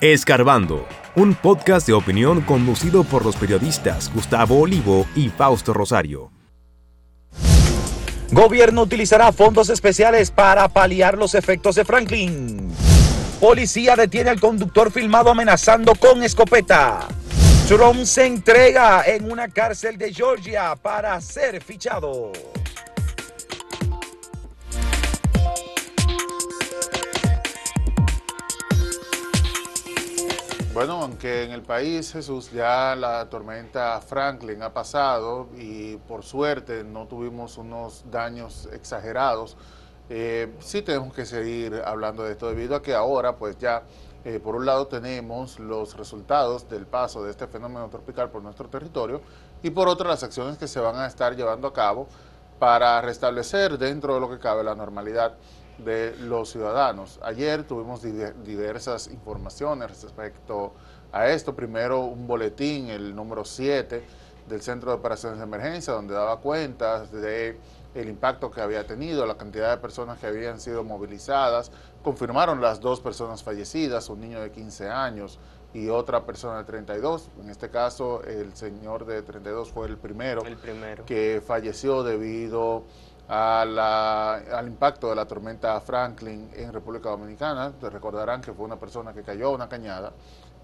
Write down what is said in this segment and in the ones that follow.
Escarbando, un podcast de opinión conducido por los periodistas Gustavo Olivo y Fausto Rosario. Gobierno utilizará fondos especiales para paliar los efectos de Franklin. Policía detiene al conductor filmado amenazando con escopeta. Trump se entrega en una cárcel de Georgia para ser fichado. Bueno, aunque en el país, Jesús, ya la tormenta Franklin ha pasado y por suerte no tuvimos unos daños exagerados, eh, sí tenemos que seguir hablando de esto debido a que ahora pues ya eh, por un lado tenemos los resultados del paso de este fenómeno tropical por nuestro territorio y por otro las acciones que se van a estar llevando a cabo para restablecer dentro de lo que cabe la normalidad de los ciudadanos. Ayer tuvimos diversas informaciones respecto a esto. Primero un boletín, el número 7 del Centro de Operaciones de Emergencia, donde daba cuenta de el impacto que había tenido, la cantidad de personas que habían sido movilizadas. Confirmaron las dos personas fallecidas, un niño de 15 años y otra persona de 32. En este caso, el señor de 32 fue el primero, el primero. que falleció debido al impacto de la tormenta Franklin en República Dominicana. Te recordarán que fue una persona que cayó a una cañada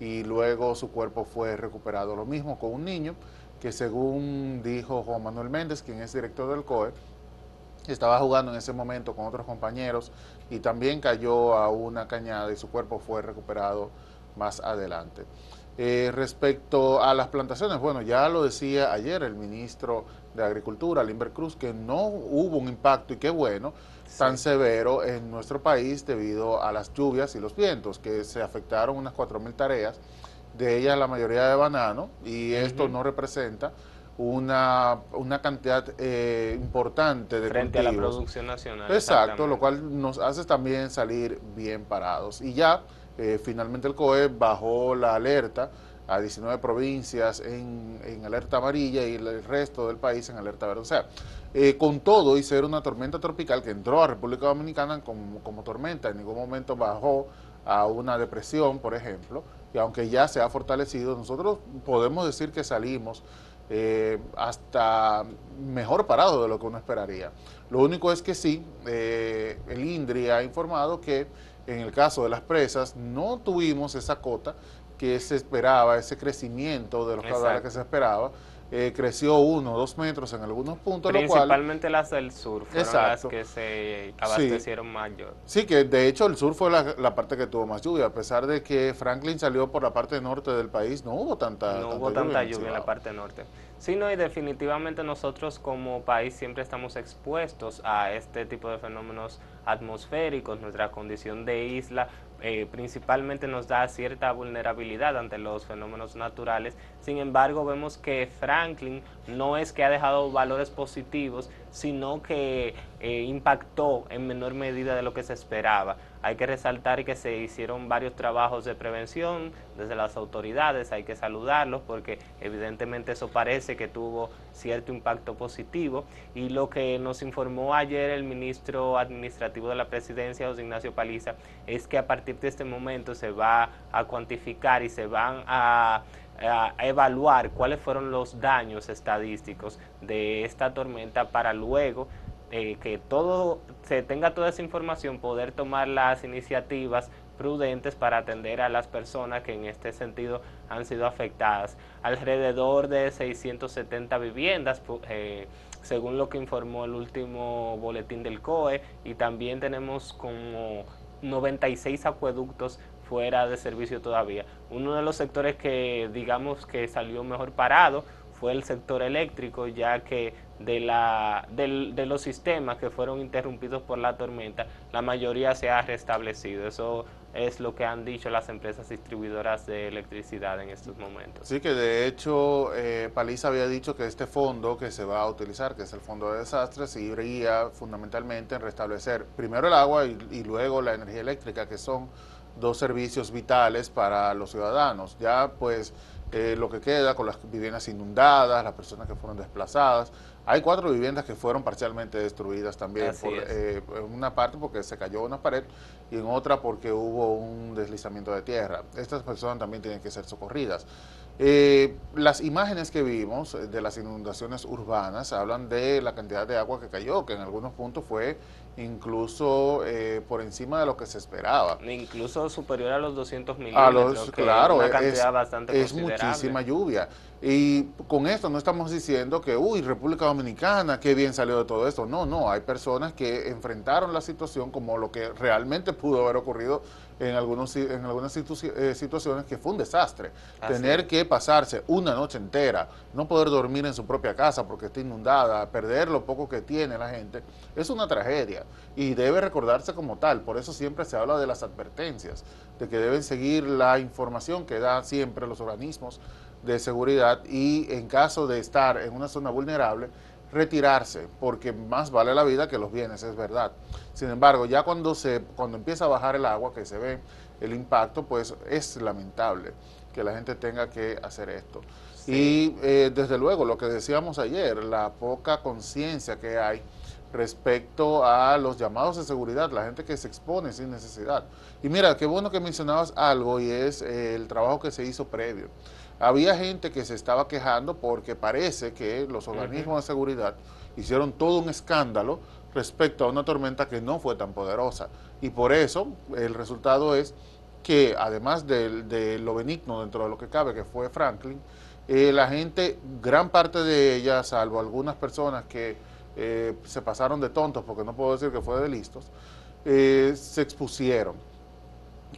y luego su cuerpo fue recuperado. Lo mismo con un niño que según dijo Juan Manuel Méndez, quien es director del COE, estaba jugando en ese momento con otros compañeros y también cayó a una cañada y su cuerpo fue recuperado más adelante. Eh, respecto a las plantaciones, bueno, ya lo decía ayer el ministro de Agricultura, Limber Cruz, que no hubo un impacto, y qué bueno, tan severo en nuestro país debido a las lluvias y los vientos, que se afectaron unas 4.000 tareas, de ellas la mayoría de banano, y esto no representa una, una cantidad eh, importante de Frente a la producción nacional. Exacto, lo cual nos hace también salir bien parados. Y ya eh, finalmente el COE bajó la alerta a 19 provincias en, alerta amarilla y el resto del país en alerta verde. O sea, eh, con todo y ser una tormenta tropical que entró a República Dominicana como, como, tormenta, en ningún momento bajó a una depresión, por ejemplo, y aunque ya se ha fortalecido, nosotros podemos decir que salimos eh, hasta mejor parado de lo que uno esperaría. Lo único es que sí, el INDRI ha informado que en el caso de las presas, no tuvimos esa cota que se esperaba, ese crecimiento de los caudales que se esperaba. Eh, creció uno o dos metros en algunos puntos. Principalmente las del sur fueron las que se abastecieron mayor. Sí, que de hecho el sur fue la, parte que tuvo más lluvia, a pesar de que Franklin salió por la parte norte del país, no hubo tanta, no hubo tanta lluvia en la parte norte. Sí, no, y definitivamente nosotros como país siempre estamos expuestos a este tipo de fenómenos atmosféricos, nuestra condición de isla eh, principalmente nos da cierta vulnerabilidad ante los fenómenos naturales. Sin embargo, vemos que Franklin no es que ha dejado valores positivos, sino que eh, impactó en menor medida de lo que se esperaba. Hay que resaltar que se hicieron varios trabajos de prevención desde las autoridades, hay que saludarlos porque evidentemente eso parece que tuvo cierto impacto positivo y lo que nos informó ayer el ministro administrativo de la presidencia, José Ignacio Paliza, es que a partir de este momento se va a cuantificar y se van a evaluar cuáles fueron los daños estadísticos de esta tormenta para luego eh, que todo se tenga toda esa información, poder tomar las iniciativas prudentes para atender a las personas que en este sentido han sido afectadas. Alrededor de 670 viviendas, eh, según lo que informó el último boletín del COE, y también tenemos como 96 acueductos fuera de servicio todavía. Uno de los sectores que digamos que salió mejor parado fue el sector eléctrico, ya que de, la, de los sistemas que fueron interrumpidos por la tormenta, la mayoría se ha restablecido. Eso es lo que han dicho las empresas distribuidoras de electricidad en estos momentos. Sí, que de hecho eh, Paliza había dicho que este fondo que se va a utilizar, que es el fondo de desastres, iría fundamentalmente en restablecer primero el agua y luego la energía eléctrica, que son dos servicios vitales para los ciudadanos. Ya pues eh, lo que queda con las viviendas inundadas, las personas que fueron desplazadas. Hay cuatro viviendas que fueron parcialmente destruidas también, por, eh, en una parte porque se cayó una pared y en otra porque hubo un deslizamiento de tierra. Estas personas también tienen que ser socorridas. Eh, las imágenes que vimos de las inundaciones urbanas hablan de la cantidad de agua que cayó, que en algunos puntos fue incluso eh, por encima de lo que se esperaba. Incluso superior a los 200 milímetros. claro, una cantidad es, bastante es muchísima lluvia. Y con esto no estamos diciendo que, uy, República Dominicana, qué bien salió de todo esto. No, no, hay personas que enfrentaron la situación como lo que realmente pudo haber ocurrido en, algunos, en algunas eh, situaciones que fue un desastre. Tener que pasarse una noche entera, no poder dormir en su propia casa porque está inundada, perder lo poco que tiene la gente, es una tragedia y debe recordarse como tal. Por eso siempre se habla de las advertencias, de que deben seguir la información que dan siempre los organismos de seguridad y en caso de estar en una zona vulnerable, retirarse, porque más vale la vida que los bienes, es verdad. Sin embargo, ya cuando, se, cuando empieza a bajar el agua, que se ve el impacto, pues es lamentable que la gente tenga que hacer esto. Y eh, desde luego, lo que decíamos ayer, la poca conciencia que hay respecto a los llamados de seguridad, la gente que se expone sin necesidad. Y mira, qué bueno que mencionabas algo y es eh, el trabajo que se hizo previo. Había gente que se estaba quejando porque parece que los organismos de seguridad hicieron todo un escándalo respecto a una tormenta que no fue tan poderosa. Y por eso el resultado es que además de, lo benigno dentro de lo que cabe, que fue Franklin, eh, la gente, gran parte de ella, salvo algunas personas que eh, se pasaron de tontos, porque no puedo decir que fue de listos, eh, se expusieron.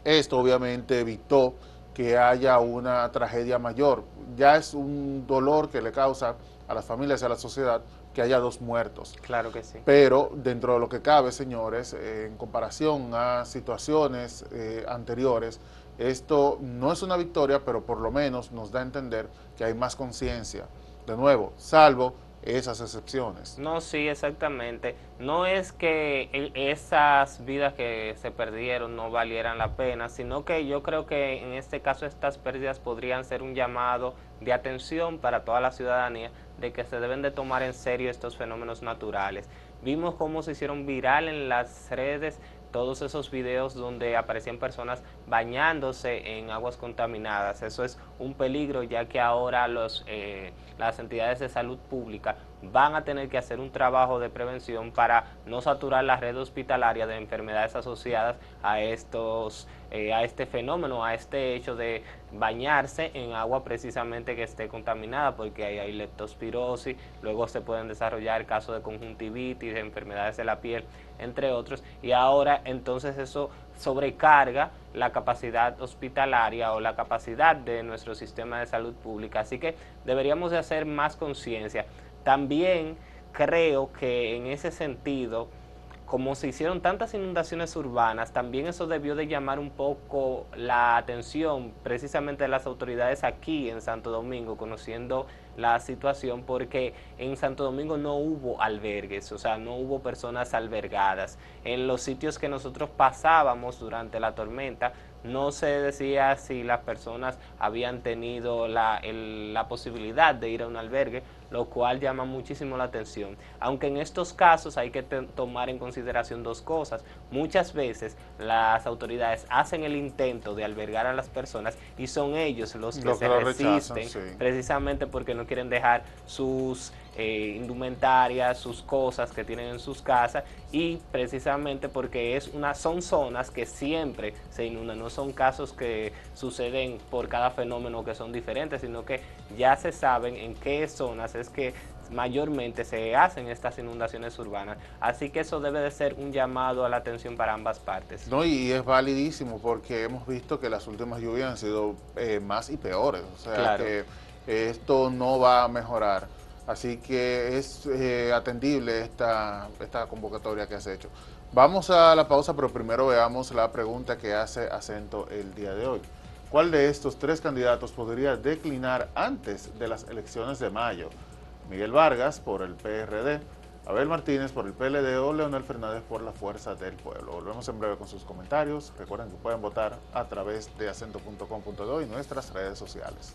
Esto obviamente evitó que haya una tragedia mayor. Ya es un dolor que le causa a las familias y a la sociedad que haya dos muertos. Claro que sí. Pero dentro de lo que cabe, señores, en comparación a situaciones anteriores, esto no es una victoria, pero por lo menos nos da a entender que hay más conciencia. De nuevo, salvo esas excepciones. No, sí, exactamente. No es que esas vidas que se perdieron no valieran la pena, sino que yo creo que en este caso estas pérdidas podrían ser un llamado de atención para toda la ciudadanía de que se deben de tomar en serio estos fenómenos naturales. Vimos cómo se hicieron viral en las redes todos esos videos donde aparecían personas bañándose en aguas contaminadas. Eso es un peligro ya que ahora los, eh, las entidades de salud pública van a tener que hacer un trabajo de prevención para no saturar la red hospitalaria de enfermedades asociadas a estos eh, a este fenómeno, a este hecho de bañarse en agua precisamente que esté contaminada, porque hay, hay leptospirosis, luego se pueden desarrollar casos de conjuntivitis, de enfermedades de la piel, entre otros, y ahora entonces eso sobrecarga la capacidad hospitalaria o la capacidad de nuestro sistema de salud pública. Así que deberíamos de hacer más conciencia. También creo que en ese sentido como se hicieron tantas inundaciones urbanas, también eso debió de llamar un poco la atención precisamente de las autoridades aquí en Santo Domingo, conociendo la situación, porque en Santo Domingo no hubo albergues, o sea, no hubo personas albergadas. En los sitios que nosotros pasábamos durante la tormenta, no se decía si las personas habían tenido la, la posibilidad de ir a un albergue, lo cual llama muchísimo la atención. Aunque en estos casos hay que tomar en consideración dos cosas. Muchas veces las autoridades hacen el intento de albergar a las personas y son ellos los que se resisten, precisamente porque no quieren dejar sus eh, indumentarias, sus cosas que tienen en sus casas y precisamente porque es una, son zonas que siempre se inundan, no son casos que suceden por cada fenómeno que son diferentes, sino que ya se saben en qué zonas es que mayormente se hacen estas inundaciones urbanas. Así que eso debe de ser un llamado a la atención para ambas partes. No, y es validísimo porque hemos visto que las últimas lluvias han sido eh, más y peores. O sea que esto no va a mejorar. Así que es eh, atendible esta, esta convocatoria que has hecho. Vamos a la pausa, pero primero veamos la pregunta que hace acento el día de hoy. ¿Cuál de estos tres candidatos podría declinar antes de las elecciones de mayo? Miguel Vargas por el PRD, Abel Martínez por el PLD o Leonel Fernández por la Fuerza del Pueblo. Volvemos en breve con sus comentarios. Recuerden que pueden votar a través de acento.com.do y nuestras redes sociales.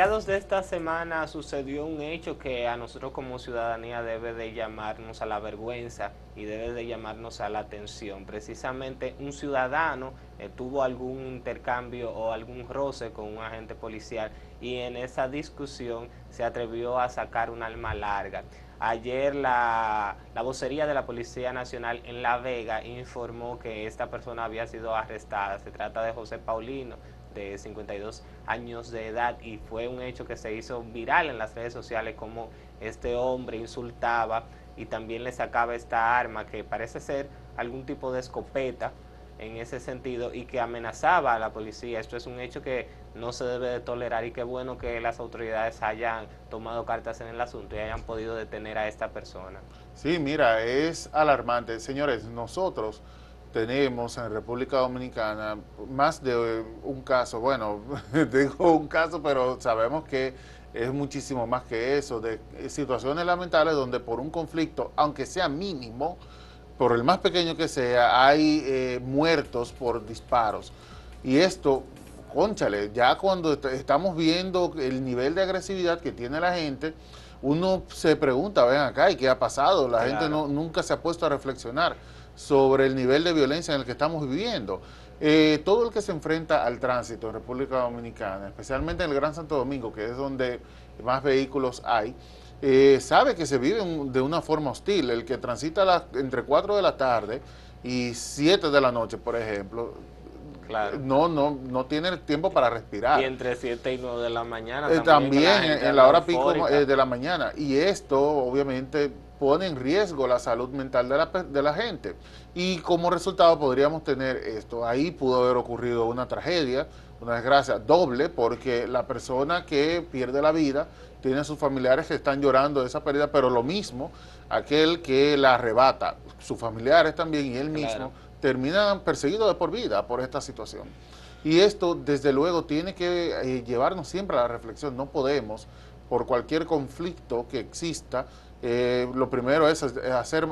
mediados de esta semana sucedió un hecho que a nosotros como ciudadanía debe de llamarnos a la vergüenza y debe de llamarnos a la atención. Precisamente un ciudadano eh, tuvo algún intercambio o algún roce con un agente policial y en esa discusión se atrevió a sacar un arma larga. Ayer la, la, vocería de la Policía Nacional en La Vega informó que esta persona había sido arrestada. Se trata de José Paulino, de 52 años de edad, y fue un hecho que se hizo viral en las redes sociales como este hombre insultaba y también le sacaba esta arma que parece ser algún tipo de escopeta en ese sentido y que amenazaba a la policía. Esto es un hecho que no se debe de tolerar y qué bueno que las autoridades hayan tomado cartas en el asunto y hayan podido detener a esta persona. Sí, mira, es alarmante. Señores, nosotros tenemos en República Dominicana más de un caso, bueno, digo un caso, pero sabemos que es muchísimo más que eso, de situaciones lamentables donde por un conflicto, aunque sea mínimo, por el más pequeño que sea, hay eh, muertos por disparos. Y esto, conchale, ya cuando estamos viendo el nivel de agresividad que tiene la gente, uno se pregunta, ven acá, ¿y qué ha pasado? La gente no, nunca se ha puesto a reflexionar sobre el nivel de violencia en el que estamos viviendo. Eh, todo el que se enfrenta al tránsito en República Dominicana, especialmente en el Gran Santo Domingo, que es donde más vehículos hay, eh, sabe que se vive de una forma hostil. El que transita entre 4 de la tarde y 7 de la noche, por ejemplo, no, no, no tiene tiempo para respirar. Y entre 7 y 9 de la mañana. Eh, también, en, la hora pico de la mañana. Y esto, obviamente, pone en riesgo la salud mental de la, de la gente. Y como resultado podríamos tener esto. Ahí pudo haber ocurrido una tragedia, una desgracia doble, porque la persona que pierde la vida tiene a sus familiares que están llorando de esa pérdida, pero lo mismo, aquel que la arrebata, sus familiares también y él mismo, terminan perseguidos de por vida por esta situación. Y esto, desde luego, tiene que eh, llevarnos siempre a la reflexión. No podemos, por cualquier conflicto que exista, eh, lo primero es hacer,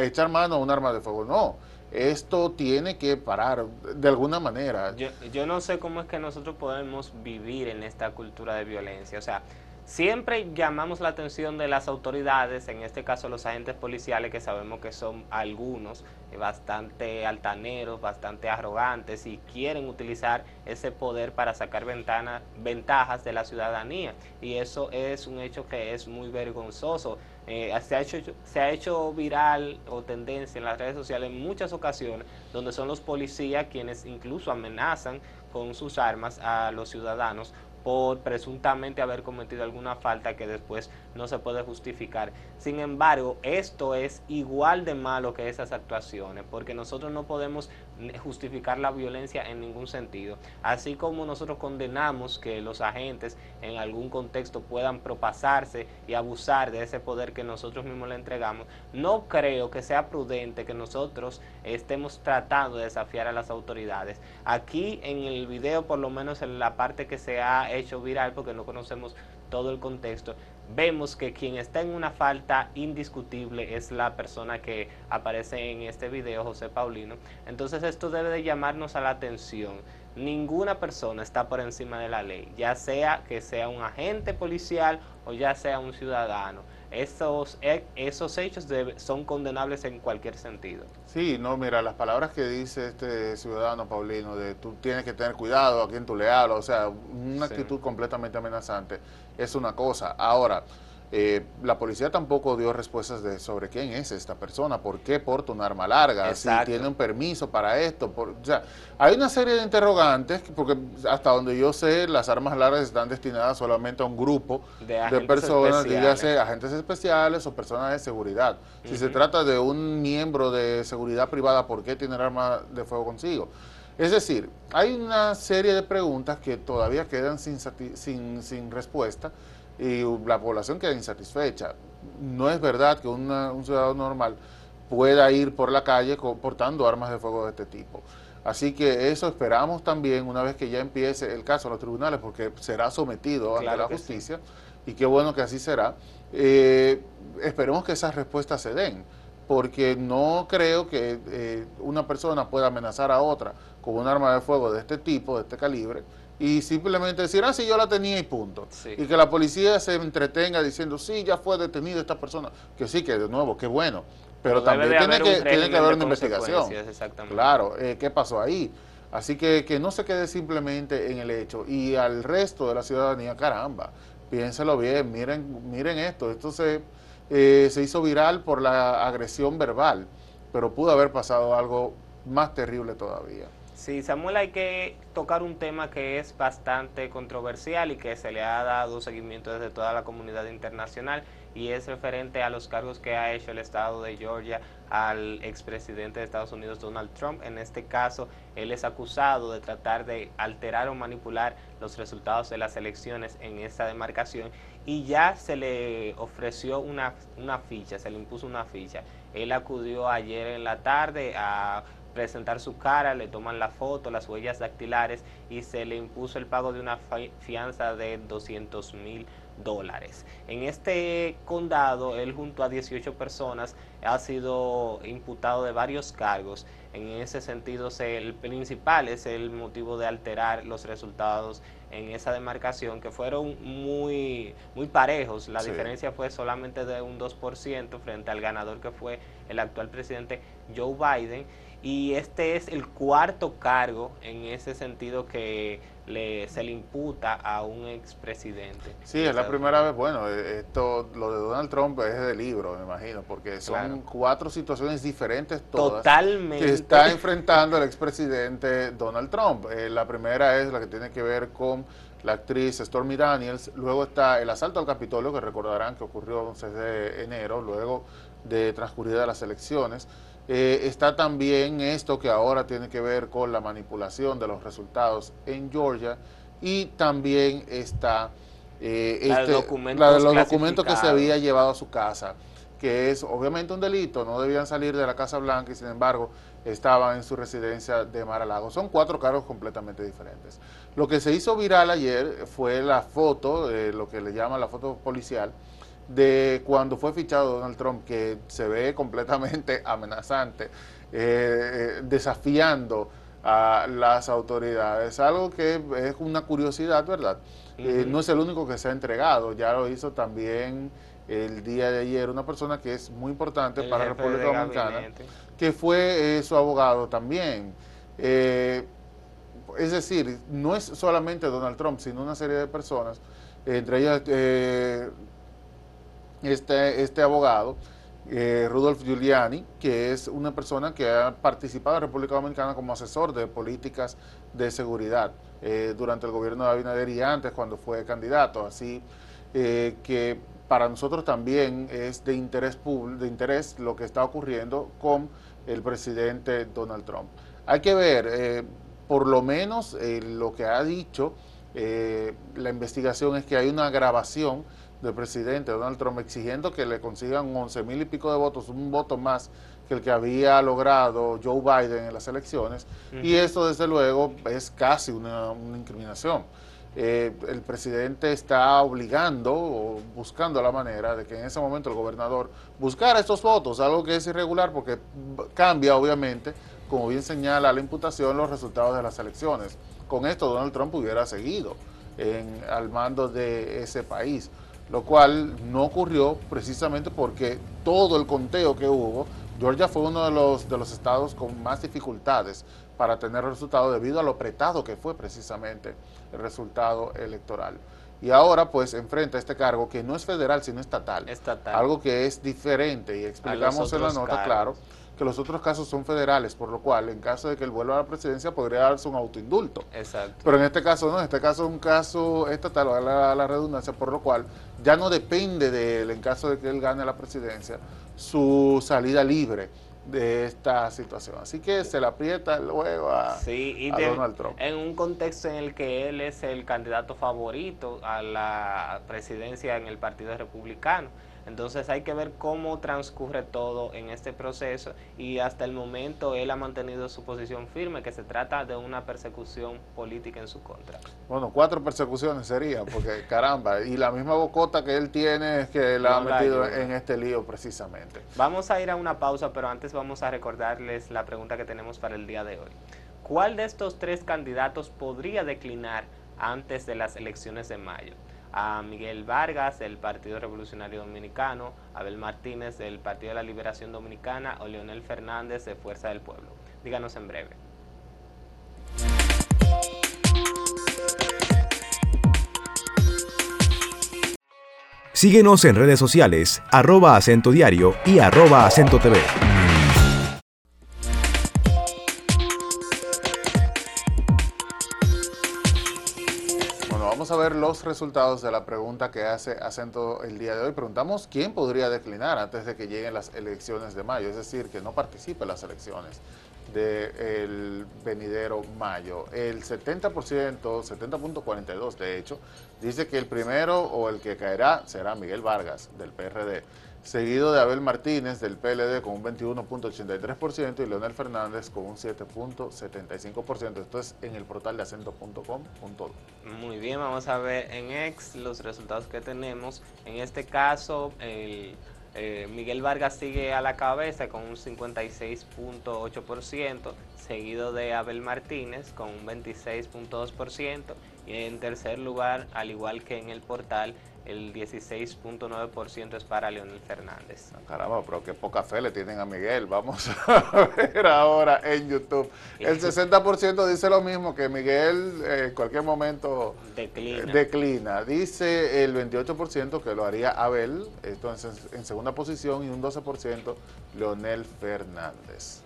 echar mano a un arma de fuego. No, esto tiene que parar de alguna manera. Yo, yo no sé cómo es que nosotros podemos vivir en esta cultura de violencia. O sea, Siempre llamamos la atención de las autoridades, en este caso los agentes policiales, que sabemos que son algunos eh, bastante altaneros, bastante arrogantes y quieren utilizar ese poder para sacar ventajas de la ciudadanía. Y eso es un hecho que es muy vergonzoso. Eh, se, ha hecho, se ha hecho viral o tendencia en las redes sociales en muchas ocasiones, donde son los policías quienes incluso amenazan con sus armas a los ciudadanos por presuntamente haber cometido alguna falta que después no se puede justificar. Sin embargo, esto es igual de malo que esas actuaciones, porque nosotros no podemos justificar la violencia en ningún sentido. Así como nosotros condenamos que los agentes en algún contexto puedan propasarse y abusar de ese poder que nosotros mismos le entregamos, no creo que sea prudente que nosotros estemos tratando de desafiar a las autoridades. Aquí en el video, por lo menos en la parte que se ha hecho viral, porque no conocemos todo el contexto, vemos que quien está en una falta indiscutible es la persona que aparece en este video, José Paulino. Entonces esto debe de llamarnos a la atención. Ninguna persona está por encima de la ley, ya sea que sea un agente policial o ya sea un ciudadano esos, esos hechos son condenables en cualquier sentido. Sí, no, mira, las palabras que dice este ciudadano Paulino, de tú tienes que tener cuidado a quien tú le hablas, o sea, una actitud completamente amenazante, es una cosa. Ahora, eh, la policía tampoco dio respuestas de sobre quién es esta persona, por qué porta un arma larga, si tiene un permiso para esto. Por, o sea, hay una serie de interrogantes, porque hasta donde yo sé, las armas largas están destinadas solamente a un grupo de, personas, ya sea agentes especiales o personas de seguridad. Si se trata de un miembro de seguridad privada, ¿por qué tiene arma de fuego consigo? Es decir, hay una serie de preguntas que todavía quedan sin, sin, sin respuesta y la población queda insatisfecha. No es verdad que un ciudadano normal pueda ir por la calle portando armas de fuego de este tipo. Así que eso esperamos también una vez que ya empiece el caso en los tribunales, porque será sometido ante la justicia, y qué bueno que así será. Eh, esperemos que esas respuestas se den, porque no creo que eh, una persona pueda amenazar a otra con un arma de fuego de este tipo, de este calibre, y simplemente decir, ah, sí, yo la tenía y punto. Y que la policía se entretenga diciendo, sí, ya fue detenida esta persona, que sí, que de nuevo, qué bueno. Pero, también tiene que, tiene que haber una investigación. Claro, eh, ¿qué pasó ahí? Así que que no se quede simplemente en el hecho. Y al resto de la ciudadanía, caramba, piénselo bien, miren, miren esto, esto se, eh, se hizo viral por la agresión verbal, pero pudo haber pasado algo más terrible todavía. Sí, Samuel, hay que tocar un tema que es bastante controversial y que se le ha dado seguimiento desde toda la comunidad internacional y es referente a los cargos que ha hecho el Estado de Georgia al expresidente de Estados Unidos Donald Trump. En este caso, él es acusado de tratar de alterar o manipular los resultados de las elecciones en esta demarcación y ya se le ofreció una, una ficha, se le impuso una ficha. Él acudió ayer en la tarde a presentar su cara, le toman la foto, las huellas dactilares y se le impuso el pago de una fianza de 200 mil dólares. En este condado, él junto a 18 personas ha sido imputado de varios cargos. En ese sentido, el principal es el motivo de alterar los resultados en esa demarcación, que fueron muy, muy parejos. La diferencia fue solamente de un 2% frente al ganador que fue el actual presidente Joe Biden y este es el cuarto cargo en ese sentido que le, se le imputa a un expresidente. Sí, es la primera vez, bueno, eh, esto, lo de Donald Trump es de libro, me imagino, porque son cuatro situaciones diferentes todas Totalmente. que está enfrentando el expresidente Donald Trump. Eh, la primera es la que tiene que ver con la actriz Stormy Daniels, luego está el asalto al Capitolio, que recordarán que ocurrió el 11 de enero, luego de transcurridas las elecciones. Eh, está también esto que ahora tiene que ver con la manipulación de los resultados en Georgia y también está eh, la, de este, los documentos que se había llevado a su casa, que es obviamente un delito, no debían salir de la Casa Blanca y sin embargo estaban en su residencia de Mar-a-Lago. Son cuatro cargos completamente diferentes. Lo que se hizo viral ayer fue la foto, lo que le llaman la foto policial, de cuando fue fichado Donald Trump, que se ve completamente amenazante, eh, eh, desafiando a las autoridades. Algo que es una curiosidad, ¿verdad? Eh, no es el único que se ha entregado, ya lo hizo también el día de ayer una persona que es muy importante para la República Dominicana, que fue su abogado también. es decir, no es solamente Donald Trump, sino una serie de personas, entre ellas este, este abogado, eh, Rudolf Giuliani, que es una persona que ha participado en República Dominicana como asesor de políticas de seguridad eh, durante el gobierno de Abinader y antes cuando fue candidato. Así eh, que para nosotros también es de interés, de interés lo que está ocurriendo con el presidente Donald Trump. Hay que ver, por lo menos lo que ha dicho la investigación es que hay una grabación del presidente Donald Trump exigiendo que le consigan 11 mil y pico de votos, un voto más que el que había logrado Joe Biden en las elecciones, y esto desde luego es casi una, incriminación. Eh, el presidente está obligando o buscando la manera de que en ese momento el gobernador buscara estos votos, algo que es irregular porque cambia obviamente, como bien señala la imputación, los resultados de las elecciones. Con esto Donald Trump hubiera seguido en, al mando de ese país lo cual no ocurrió precisamente porque todo el conteo que hubo, Georgia fue uno de los, de los estados con más dificultades para tener resultado debido a lo apretado que fue precisamente el resultado electoral. Y ahora pues enfrenta este cargo que no es federal sino estatal, estatal. algo que es diferente y explicamos en la nota, claro, que los otros casos son federales, por lo cual en caso de que él vuelva a la presidencia podría darse un autoindulto. Exacto. Pero en este caso no, en este caso es un caso estatal, la, la redundancia, por lo cual ya no depende de él, en caso de que él gane la presidencia, su salida libre de esta situación. Así que se le aprieta luego a, Donald Trump. En un contexto en el que él es el candidato favorito a la presidencia en el Partido Republicano. Entonces hay que ver cómo transcurre todo en este proceso y hasta el momento él ha mantenido su posición firme, que se trata de una persecución política en su contra. Bueno, cuatro persecuciones sería, porque caramba, y la misma bocota que él tiene es que la ha metido en este lío precisamente. Vamos a ir a una pausa, pero antes vamos a recordarles la pregunta que tenemos para el día de hoy. ¿Cuál de estos tres candidatos podría declinar antes de las elecciones de mayo? A Miguel Vargas del Partido Revolucionario Dominicano, Abel Martínez del Partido de la Liberación Dominicana o Leonel Fernández de Fuerza del Pueblo. Díganos en breve. Síguenos en redes sociales, arroba acento diario y arroba acento TV. Resultados de la pregunta que hace Acento el día de hoy. Preguntamos quién podría declinar antes de que lleguen las elecciones de mayo, es decir, que no participe en las elecciones del venidero mayo. El 70%, 70.42 de hecho, dice que el primero o el que caerá será Miguel Vargas del PRD seguido de Abel Martínez del PLD con un 21.83% y Leonel Fernández con un 7.75%. Esto es en el portal de acento.com.do. Muy bien, vamos a ver en X los resultados que tenemos. En este caso, el, eh, Miguel Vargas sigue a la cabeza con un 56.8%, seguido de Abel Martínez con un 26.2% y en tercer lugar, al igual que en el portal, el 16.9% es para Leonel Fernández. Ah, caramba, pero qué poca fe le tienen a Miguel. Vamos a ver ahora en YouTube. El 60% dice lo mismo, que Miguel eh, en cualquier momento declina. declina. Dice el 28% que lo haría Abel, esto en segunda posición, y un 12% Leonel Fernández.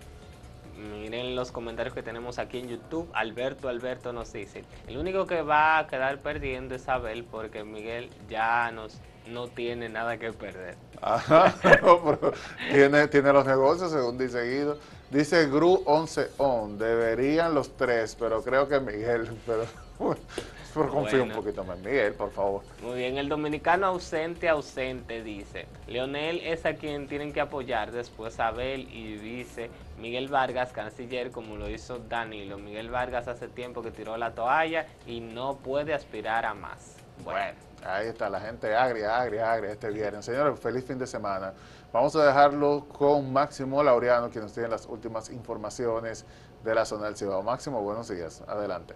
Miren los comentarios que tenemos aquí en YouTube. Alberto, Alberto nos dice, el único que va a quedar perdiendo es Abel porque Miguel ya nos, no tiene nada que perder. Ajá, tiene, tiene los negocios, según dice Guido. Dice Gru 11 on, deberían los tres, pero creo que Miguel, pero por confío un poquito más. Miguel, por favor. Muy bien, el dominicano ausente, ausente, dice. Leonel es a quien tienen que apoyar, después Abel y dice Miguel Vargas, canciller, como lo hizo Danilo. Miguel Vargas hace tiempo que tiró la toalla y no puede aspirar a más. Bueno, ahí está la gente agria, agria, agria este viernes. Señores, feliz fin de semana. Vamos a dejarlo con Máximo Laureano, quien nos tiene las últimas informaciones de la zona del Cibao. Máximo, buenos días. Adelante.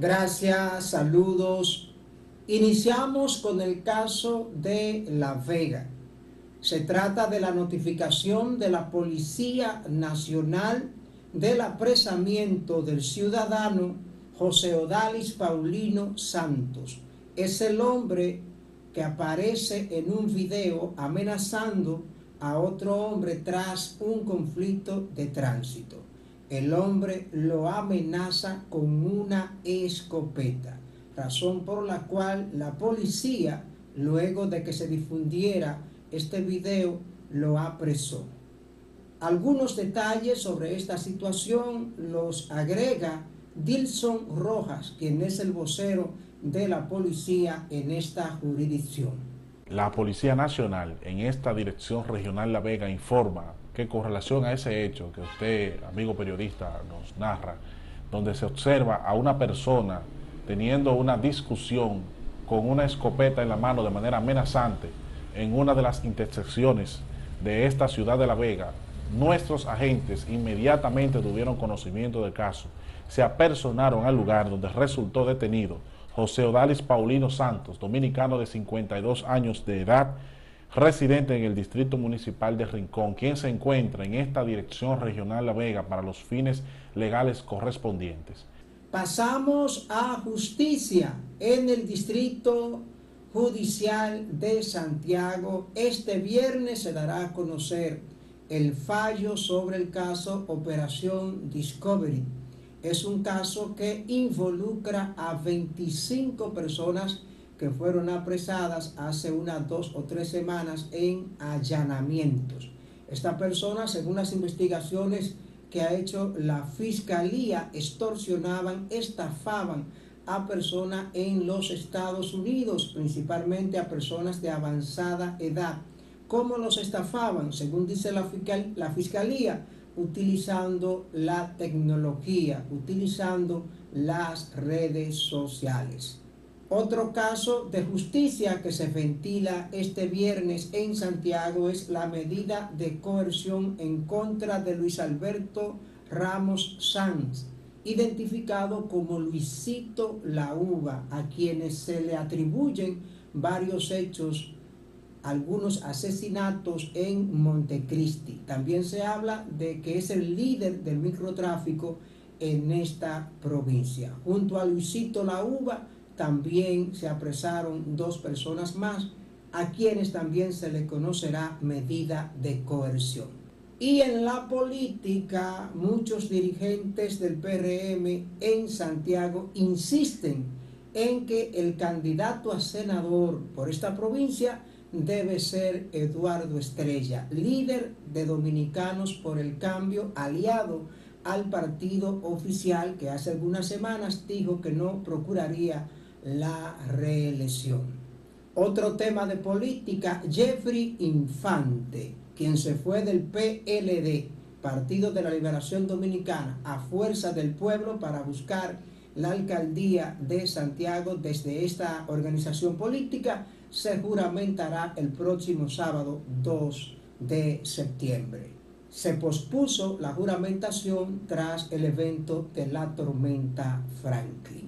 Gracias, saludos. Iniciamos con el caso de La Vega. Se trata de la notificación de la Policía Nacional del apresamiento del ciudadano José Odalis Paulino Santos. Es el hombre que aparece en un video amenazando a otro hombre tras un conflicto de tránsito el hombre lo amenaza con una escopeta, razón por la cual la policía, luego de que se difundiera este video, lo apresó. Algunos detalles sobre esta situación los agrega Dilson Rojas, quien es el vocero de la policía en esta jurisdicción. La Policía Nacional en esta Dirección Regional La Vega informa que con relación a ese hecho que usted, amigo periodista, nos narra, donde se observa a una persona teniendo una discusión con una escopeta en la mano de manera amenazante en una de las intersecciones de esta ciudad de La Vega, nuestros agentes inmediatamente tuvieron conocimiento del caso, se apersonaron al lugar donde resultó detenido José Odalis Paulino Santos, dominicano de 52 años de edad, residente en el Distrito Municipal de Rincón, quien se encuentra en esta Dirección Regional La Vega para los fines legales correspondientes. Pasamos a justicia en el Distrito Judicial de Santiago. Este viernes se dará a conocer el fallo sobre el caso Operación Discovery. Es un caso que involucra a 25 personas que fueron apresadas hace unas dos o tres semanas en allanamientos. Esta persona, según las investigaciones que ha hecho la fiscalía, extorsionaban, estafaban a personas en los Estados Unidos, principalmente a personas de avanzada edad. ¿Cómo los estafaban? Según dice la, la Fiscalía, utilizando la tecnología, utilizando las redes sociales. Otro caso de justicia que se ventila este viernes en Santiago es la medida de coerción en contra de Luis Alberto Ramos Sanz, identificado como Luisito la Uva, a quienes se le atribuyen varios hechos, algunos asesinatos en Montecristi. También se habla de que es el líder del microtráfico en esta provincia. Junto a Luisito la Uva, también se apresaron dos personas más a quienes también se le conocerá medida de coerción. Y en la política, muchos dirigentes del PRM en Santiago insisten en que el candidato a senador por esta provincia debe ser Eduardo Estrella, líder de Dominicanos por el Cambio, aliado al partido oficial que hace algunas semanas dijo que no procuraría la reelección. Otro tema de política, Jeffrey Infante, quien se fue del PLD, Partido de la Liberación Dominicana, a fuerza del pueblo para buscar la alcaldía de Santiago desde esta organización política, se juramentará el próximo sábado 2 de septiembre. Se pospuso la juramentación tras el evento de la tormenta Franklin